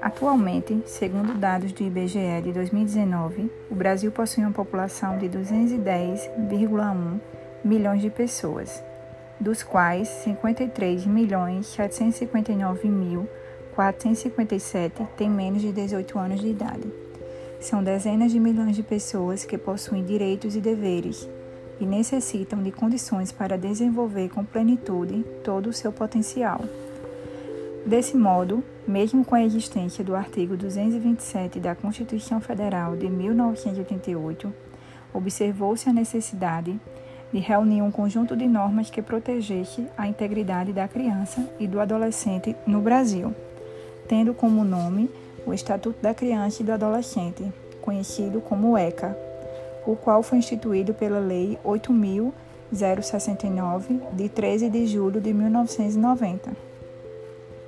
Atualmente, segundo dados do IBGE de 2019, o Brasil possui uma população de 210,1 milhões de pessoas, dos quais 53.759.457 têm menos de 18 anos de idade. São dezenas de milhões de pessoas que possuem direitos e deveres e necessitam de condições para desenvolver com plenitude todo o seu potencial. Desse modo, mesmo com a existência do artigo 227 da Constituição Federal de 1988, observou-se a necessidade de reunir um conjunto de normas que protegesse a integridade da criança e do adolescente no Brasil, tendo como nome o Estatuto da Criança e do Adolescente, conhecido como ECA, o qual foi instituído pela Lei 8.069, de 13 de julho de 1990.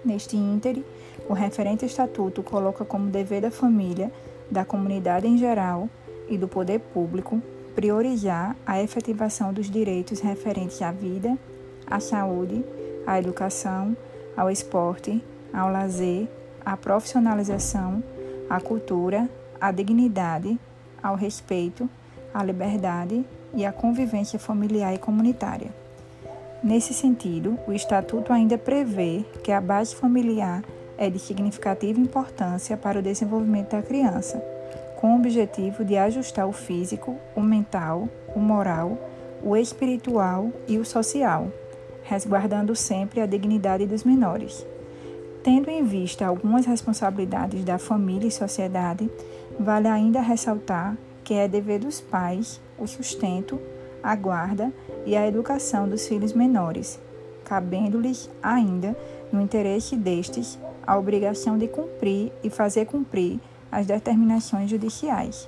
Neste íntere, o referente estatuto coloca como dever da família, da comunidade em geral e do poder público priorizar a efetivação dos direitos referentes à vida, à saúde, à educação, ao esporte, ao lazer, à profissionalização, à cultura, à dignidade, ao respeito, à liberdade e à convivência familiar e comunitária. Nesse sentido, o Estatuto ainda prevê que a base familiar é de significativa importância para o desenvolvimento da criança, com o objetivo de ajustar o físico, o mental, o moral, o espiritual e o social, resguardando sempre a dignidade dos menores. Tendo em vista algumas responsabilidades da família e sociedade, vale ainda ressaltar que é dever dos pais o sustento, a guarda e a educação dos filhos menores, cabendo-lhes ainda, no interesse destes, a obrigação de cumprir e fazer cumprir as determinações judiciais.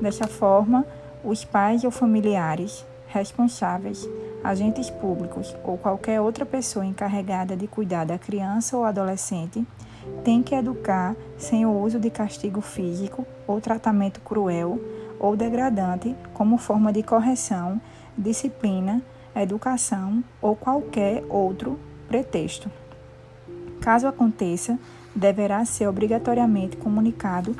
Dessa forma, os pais ou familiares responsáveis, agentes públicos ou qualquer outra pessoa encarregada de cuidar da criança ou adolescente têm que educar sem o uso de castigo físico ou tratamento cruel ou degradante como forma de correção disciplina, educação ou qualquer outro pretexto. Caso aconteça, deverá ser obrigatoriamente comunicado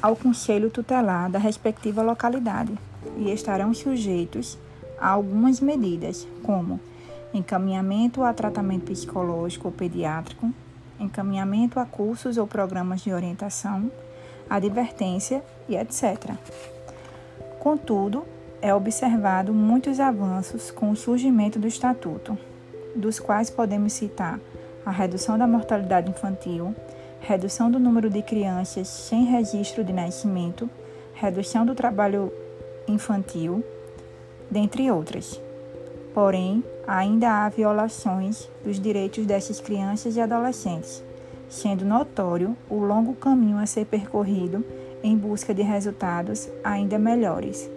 ao Conselho Tutelar da respectiva localidade e estarão sujeitos a algumas medidas, como encaminhamento a tratamento psicológico ou pediátrico, encaminhamento a cursos ou programas de orientação, advertência e etc. Contudo, é observado muitos avanços com o surgimento do Estatuto, dos quais podemos citar a redução da mortalidade infantil, redução do número de crianças sem registro de nascimento, redução do trabalho infantil, dentre outras. Porém, ainda há violações dos direitos dessas crianças e adolescentes, sendo notório o longo caminho a ser percorrido em busca de resultados ainda melhores.